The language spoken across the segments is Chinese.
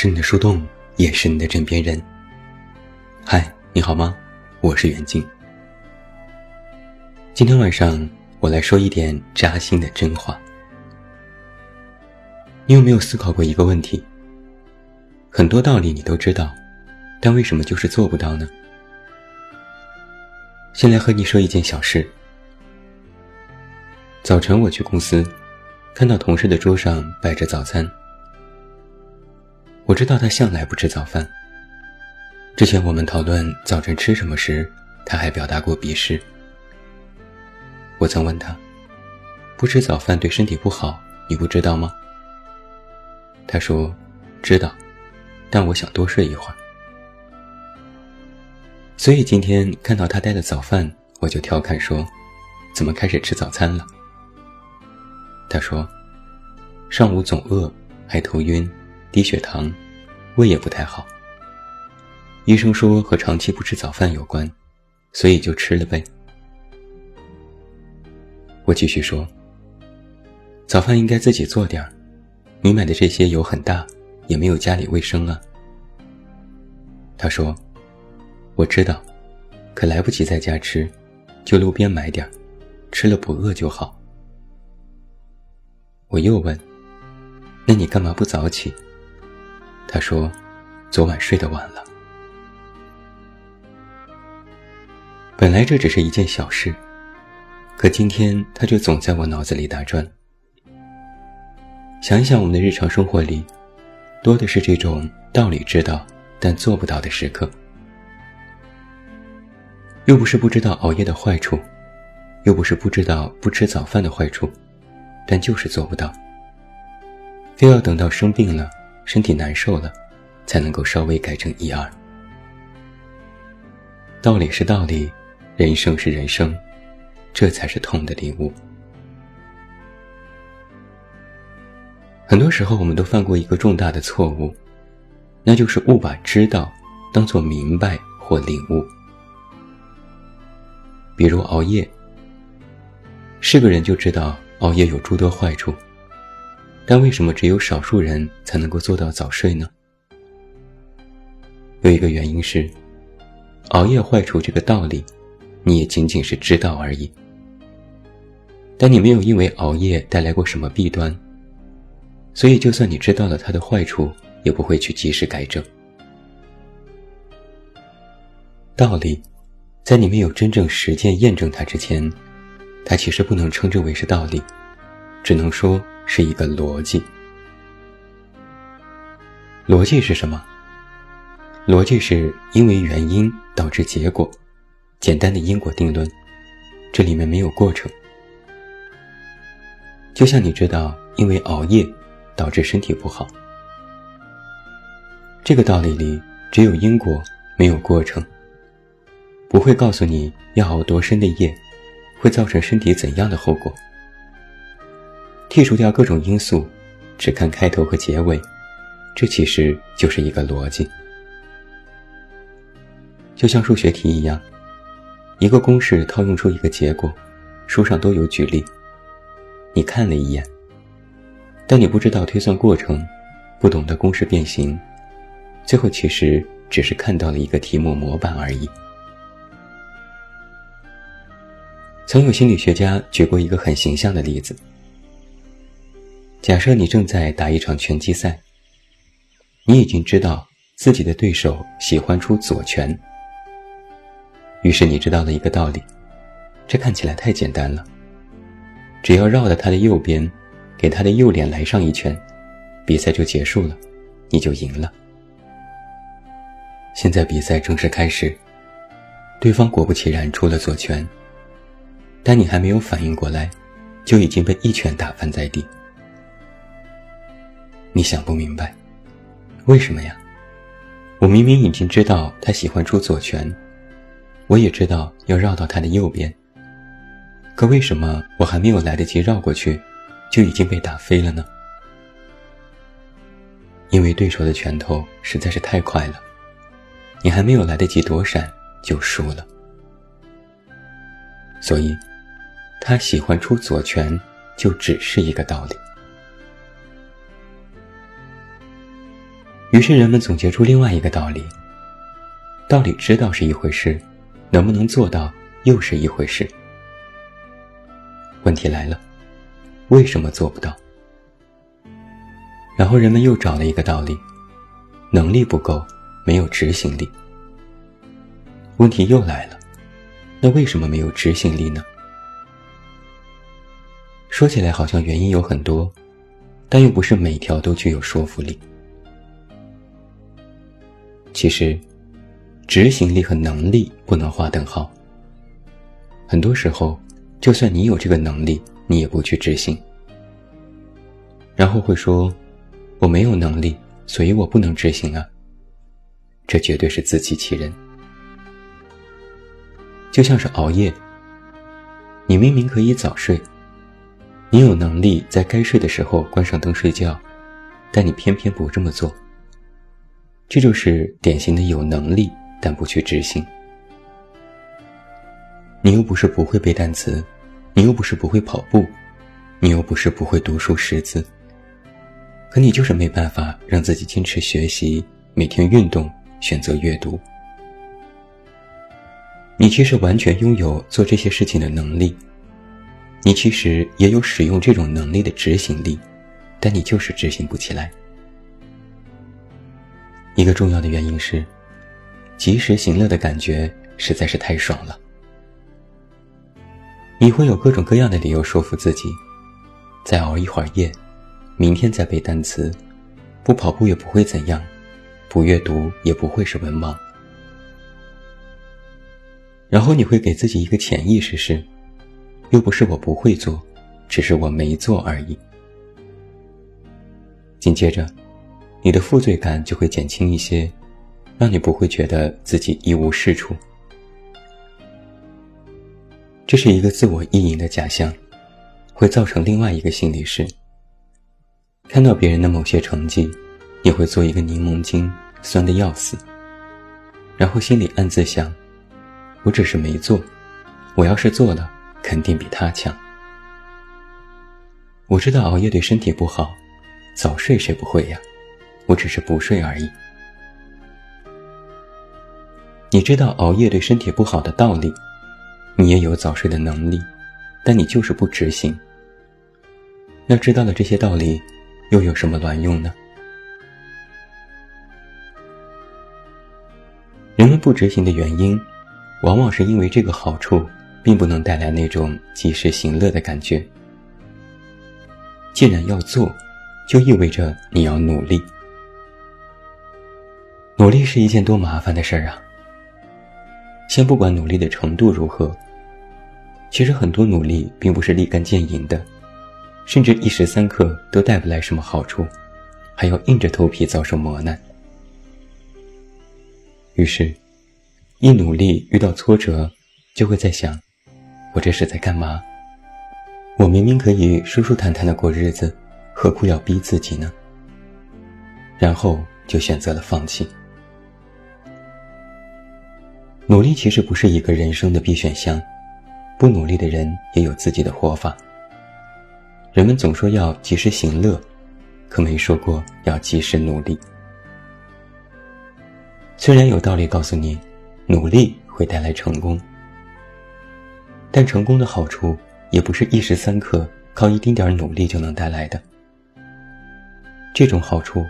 是你的树洞，也是你的枕边人。嗨，你好吗？我是袁静。今天晚上我来说一点扎心的真话。你有没有思考过一个问题？很多道理你都知道，但为什么就是做不到呢？先来和你说一件小事。早晨我去公司，看到同事的桌上摆着早餐。我知道他向来不吃早饭。之前我们讨论早晨吃什么时，他还表达过鄙视。我曾问他：“不吃早饭对身体不好，你不知道吗？”他说：“知道，但我想多睡一会儿。”所以今天看到他带的早饭，我就调侃说：“怎么开始吃早餐了？”他说：“上午总饿，还头晕。”低血糖，胃也不太好。医生说和长期不吃早饭有关，所以就吃了呗。我继续说，早饭应该自己做点儿，你买的这些油很大，也没有家里卫生啊。他说：“我知道，可来不及在家吃，就路边买点儿，吃了不饿就好。”我又问：“那你干嘛不早起？”他说：“昨晚睡得晚了。本来这只是一件小事，可今天他却总在我脑子里打转。想一想，我们的日常生活里，多的是这种道理知道但做不到的时刻。又不是不知道熬夜的坏处，又不是不知道不吃早饭的坏处，但就是做不到，非要等到生病了。”身体难受了，才能够稍微改正一二。道理是道理，人生是人生，这才是痛的领悟。很多时候，我们都犯过一个重大的错误，那就是误把知道当做明白或领悟。比如熬夜，是个人就知道熬夜有诸多坏处。但为什么只有少数人才能够做到早睡呢？有一个原因是，熬夜坏处这个道理，你也仅仅是知道而已。但你没有因为熬夜带来过什么弊端，所以就算你知道了它的坏处，也不会去及时改正。道理，在你没有真正实践验证它之前，它其实不能称之为是道理，只能说。是一个逻辑。逻辑是什么？逻辑是因为原因导致结果，简单的因果定论，这里面没有过程。就像你知道，因为熬夜导致身体不好，这个道理里只有因果，没有过程，不会告诉你要熬多深的夜，会造成身体怎样的后果。剔除掉各种因素，只看开头和结尾，这其实就是一个逻辑。就像数学题一样，一个公式套用出一个结果，书上都有举例。你看了一眼，但你不知道推算过程，不懂得公式变形，最后其实只是看到了一个题目模板而已。曾有心理学家举过一个很形象的例子。假设你正在打一场拳击赛，你已经知道自己的对手喜欢出左拳，于是你知道了一个道理，这看起来太简单了，只要绕到他的右边，给他的右脸来上一拳，比赛就结束了，你就赢了。现在比赛正式开始，对方果不其然出了左拳，但你还没有反应过来，就已经被一拳打翻在地。你想不明白，为什么呀？我明明已经知道他喜欢出左拳，我也知道要绕到他的右边。可为什么我还没有来得及绕过去，就已经被打飞了呢？因为对手的拳头实在是太快了，你还没有来得及躲闪就输了。所以，他喜欢出左拳，就只是一个道理。于是人们总结出另外一个道理：道理知道是一回事，能不能做到又是一回事。问题来了，为什么做不到？然后人们又找了一个道理：能力不够，没有执行力。问题又来了，那为什么没有执行力呢？说起来好像原因有很多，但又不是每条都具有说服力。其实，执行力和能力不能划等号。很多时候，就算你有这个能力，你也不去执行，然后会说：“我没有能力，所以我不能执行啊。”这绝对是自欺欺人。就像是熬夜，你明明可以早睡。你有能力在该睡的时候关上灯睡觉，但你偏偏不这么做。这就是典型的有能力但不去执行。你又不是不会背单词，你又不是不会跑步，你又不是不会读书识字，可你就是没办法让自己坚持学习，每天运动，选择阅读。你其实完全拥有做这些事情的能力。你其实也有使用这种能力的执行力，但你就是执行不起来。一个重要的原因是，及时行乐的感觉实在是太爽了。你会有各种各样的理由说服自己，再熬一会儿夜，明天再背单词，不跑步也不会怎样，不阅读也不会是文盲。然后你会给自己一个潜意识是。又不是我不会做，只是我没做而已。紧接着，你的负罪感就会减轻一些，让你不会觉得自己一无是处。这是一个自我意淫的假象，会造成另外一个心理是：看到别人的某些成绩，你会做一个柠檬精，酸的要死。然后心里暗自想：我只是没做，我要是做了。肯定比他强。我知道熬夜对身体不好，早睡谁不会呀？我只是不睡而已。你知道熬夜对身体不好的道理，你也有早睡的能力，但你就是不执行。那知道了这些道理，又有什么卵用呢？人们不执行的原因，往往是因为这个好处。并不能带来那种及时行乐的感觉。既然要做，就意味着你要努力。努力是一件多麻烦的事儿啊！先不管努力的程度如何，其实很多努力并不是立竿见影的，甚至一时三刻都带不来什么好处，还要硬着头皮遭受磨难。于是，一努力遇到挫折，就会在想。我这是在干嘛？我明明可以舒舒坦坦的过日子，何苦要逼自己呢？然后就选择了放弃。努力其实不是一个人生的必选项，不努力的人也有自己的活法。人们总说要及时行乐，可没说过要及时努力。虽然有道理告诉你，努力会带来成功。但成功的好处也不是一时三刻靠一丁点努力就能带来的。这种好处，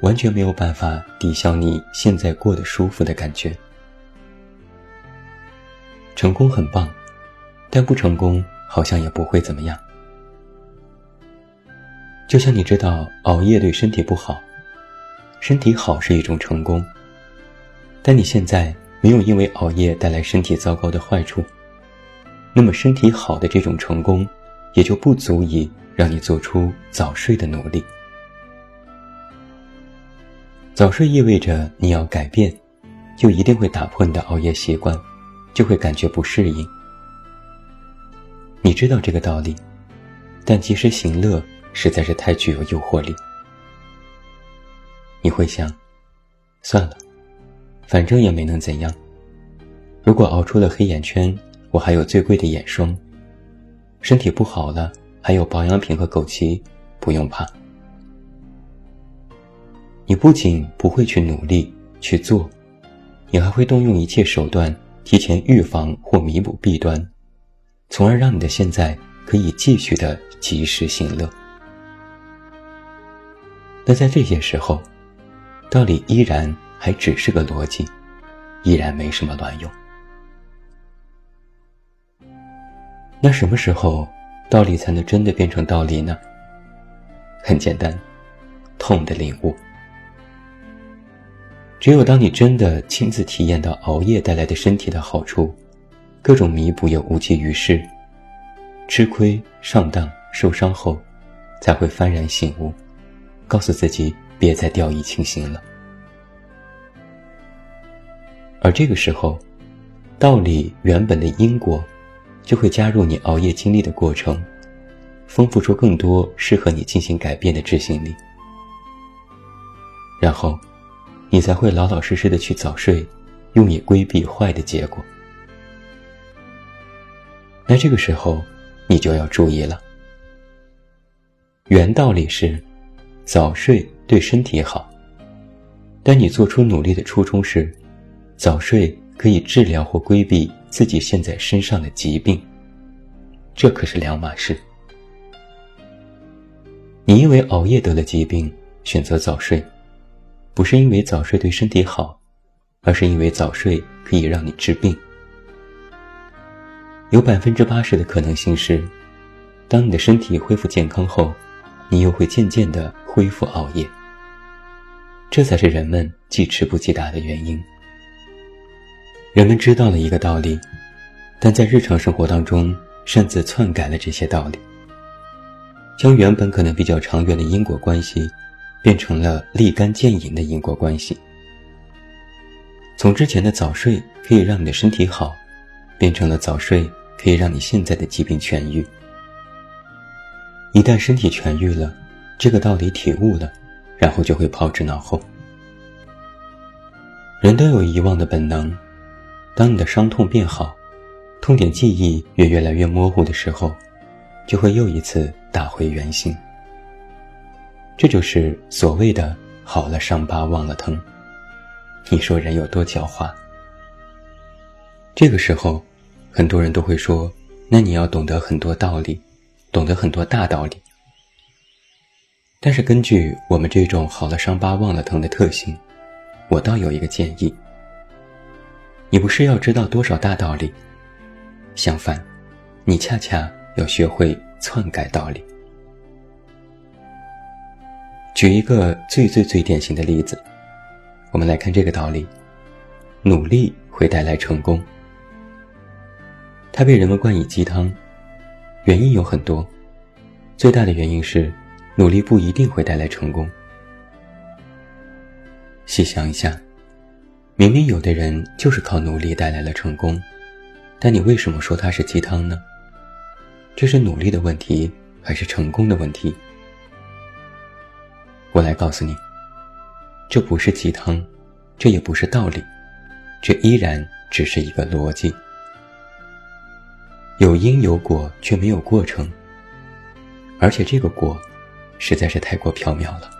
完全没有办法抵消你现在过得舒服的感觉。成功很棒，但不成功好像也不会怎么样。就像你知道熬夜对身体不好，身体好是一种成功，但你现在没有因为熬夜带来身体糟糕的坏处。那么身体好的这种成功，也就不足以让你做出早睡的努力。早睡意味着你要改变，就一定会打破你的熬夜习惯，就会感觉不适应。你知道这个道理，但及时行乐实在是太具有诱惑力。你会想，算了，反正也没能怎样。如果熬出了黑眼圈。我还有最贵的眼霜，身体不好了，还有保养品和枸杞，不用怕。你不仅不会去努力去做，你还会动用一切手段提前预防或弥补弊端，从而让你的现在可以继续的及时行乐。那在这些时候，道理依然还只是个逻辑，依然没什么卵用。那什么时候，道理才能真的变成道理呢？很简单，痛的领悟。只有当你真的亲自体验到熬夜带来的身体的好处，各种弥补又无济于事，吃亏上当受伤后，才会幡然醒悟，告诉自己别再掉以轻心了。而这个时候，道理原本的因果。就会加入你熬夜经历的过程，丰富出更多适合你进行改变的执行力，然后，你才会老老实实的去早睡，用以规避坏的结果。那这个时候，你就要注意了。原道理是，早睡对身体好，但你做出努力的初衷是，早睡可以治疗或规避。自己现在身上的疾病，这可是两码事。你因为熬夜得了疾病，选择早睡，不是因为早睡对身体好，而是因为早睡可以让你治病。有百分之八十的可能性是，当你的身体恢复健康后，你又会渐渐的恢复熬夜。这才是人们记吃不记打的原因。人们知道了一个道理，但在日常生活当中擅自篡改了这些道理，将原本可能比较长远的因果关系，变成了立竿见影的因果关系。从之前的早睡可以让你的身体好，变成了早睡可以让你现在的疾病痊愈。一旦身体痊愈了，这个道理体悟了，然后就会抛之脑后。人都有遗忘的本能。当你的伤痛变好，痛点记忆也越来越模糊的时候，就会又一次打回原形。这就是所谓的“好了伤疤忘了疼”。你说人有多狡猾？这个时候，很多人都会说：“那你要懂得很多道理，懂得很多大道理。”但是根据我们这种“好了伤疤忘了疼”的特性，我倒有一个建议。你不是要知道多少大道理，相反，你恰恰要学会篡改道理。举一个最最最典型的例子，我们来看这个道理：努力会带来成功。它被人们冠以鸡汤，原因有很多，最大的原因是努力不一定会带来成功。细想一下。明明有的人就是靠努力带来了成功，但你为什么说他是鸡汤呢？这是努力的问题还是成功的问题？我来告诉你，这不是鸡汤，这也不是道理，这依然只是一个逻辑。有因有果却没有过程，而且这个果实在是太过缥缈了。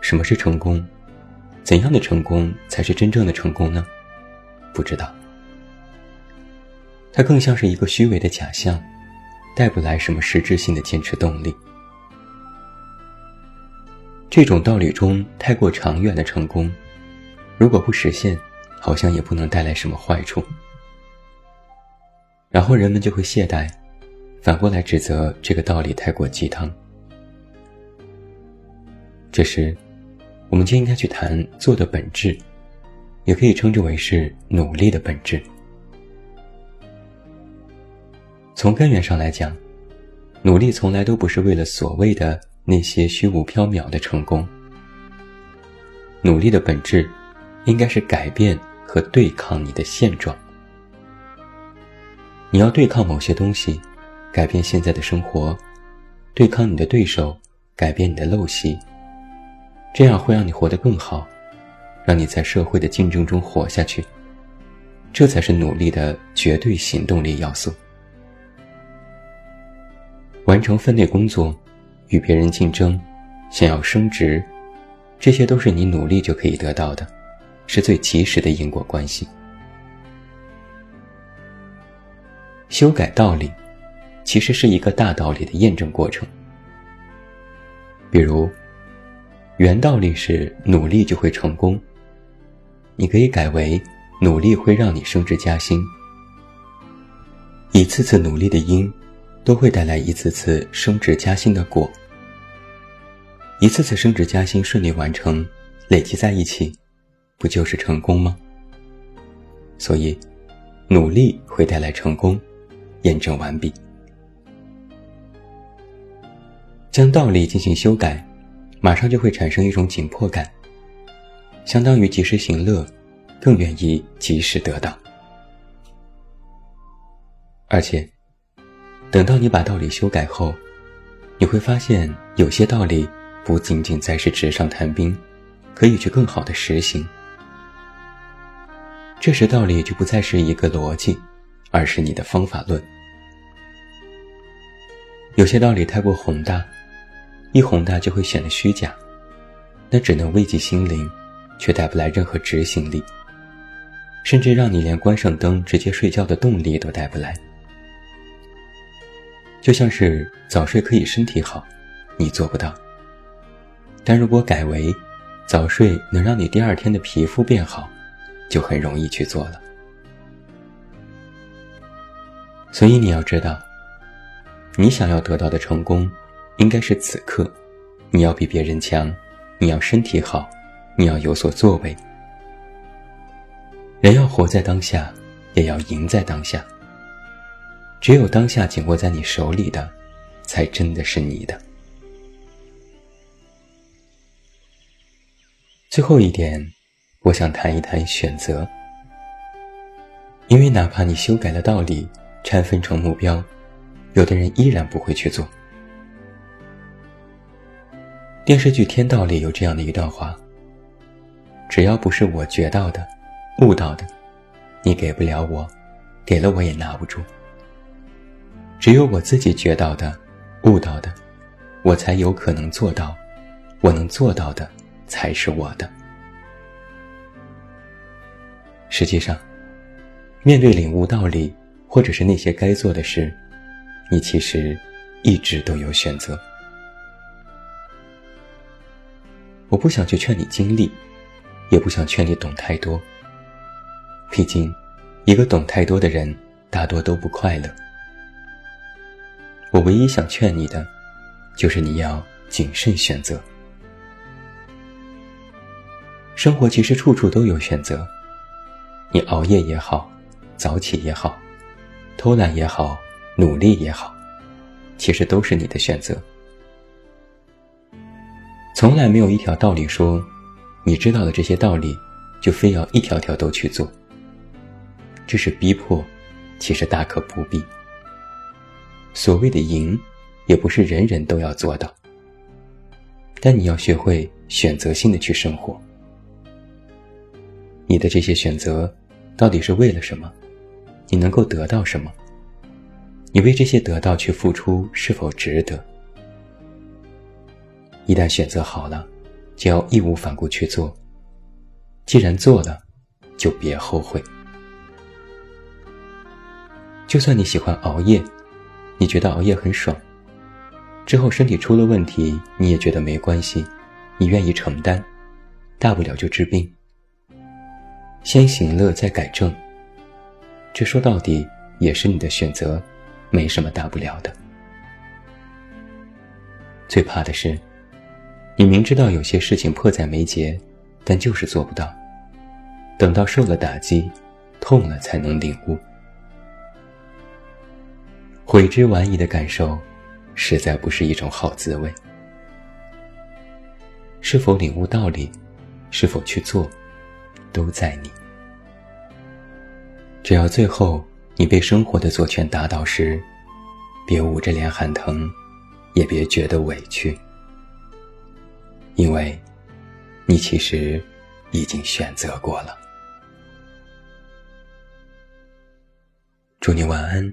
什么是成功？怎样的成功才是真正的成功呢？不知道，它更像是一个虚伪的假象，带不来什么实质性的坚持动力。这种道理中太过长远的成功，如果不实现，好像也不能带来什么坏处。然后人们就会懈怠，反过来指责这个道理太过鸡汤。这时。我们就应该去谈做的本质，也可以称之为是努力的本质。从根源上来讲，努力从来都不是为了所谓的那些虚无缥缈的成功。努力的本质，应该是改变和对抗你的现状。你要对抗某些东西，改变现在的生活；对抗你的对手，改变你的陋习。这样会让你活得更好，让你在社会的竞争中活下去。这才是努力的绝对行动力要素。完成分内工作，与别人竞争，想要升职，这些都是你努力就可以得到的，是最及时的因果关系。修改道理，其实是一个大道理的验证过程。比如，原道理是努力就会成功，你可以改为努力会让你升职加薪。一次次努力的因，都会带来一次次升职加薪的果。一次次升职加薪顺利完成，累积在一起，不就是成功吗？所以，努力会带来成功，验证完毕。将道理进行修改，马上就会产生一种紧迫感，相当于及时行乐，更愿意及时得到。而且，等到你把道理修改后，你会发现有些道理。不仅仅再是纸上谈兵，可以去更好的实行。这时道理就不再是一个逻辑，而是你的方法论。有些道理太过宏大，一宏大就会显得虚假，那只能慰藉心灵，却带不来任何执行力，甚至让你连关上灯直接睡觉的动力都带不来。就像是早睡可以身体好，你做不到。但如果改为早睡能让你第二天的皮肤变好，就很容易去做了。所以你要知道，你想要得到的成功，应该是此刻，你要比别人强，你要身体好，你要有所作为。人要活在当下，也要赢在当下。只有当下紧握在你手里的，才真的是你的。最后一点，我想谈一谈选择。因为哪怕你修改了道理，拆分成目标，有的人依然不会去做。电视剧《天道》里有这样的一段话：只要不是我觉到的、悟到的，你给不了我，给了我也拿不住。只有我自己觉到的、悟到的，我才有可能做到。我能做到的。才是我的。实际上，面对领悟道理，或者是那些该做的事，你其实一直都有选择。我不想去劝你经历，也不想劝你懂太多。毕竟，一个懂太多的人，大多都不快乐。我唯一想劝你的，就是你要谨慎选择。生活其实处处都有选择，你熬夜也好，早起也好，偷懒也好，努力也好，其实都是你的选择。从来没有一条道理说，你知道的这些道理，就非要一条条都去做。这是逼迫，其实大可不必。所谓的赢，也不是人人都要做到，但你要学会选择性的去生活。你的这些选择，到底是为了什么？你能够得到什么？你为这些得到去付出，是否值得？一旦选择好了，就要义无反顾去做。既然做了，就别后悔。就算你喜欢熬夜，你觉得熬夜很爽，之后身体出了问题，你也觉得没关系，你愿意承担，大不了就治病。先行乐再改正，这说到底也是你的选择，没什么大不了的。最怕的是，你明知道有些事情迫在眉睫，但就是做不到。等到受了打击，痛了才能领悟。悔之晚矣的感受，实在不是一种好滋味。是否领悟道理，是否去做？都在你。只要最后你被生活的左拳打倒时，别捂着脸喊疼，也别觉得委屈，因为，你其实已经选择过了。祝你晚安，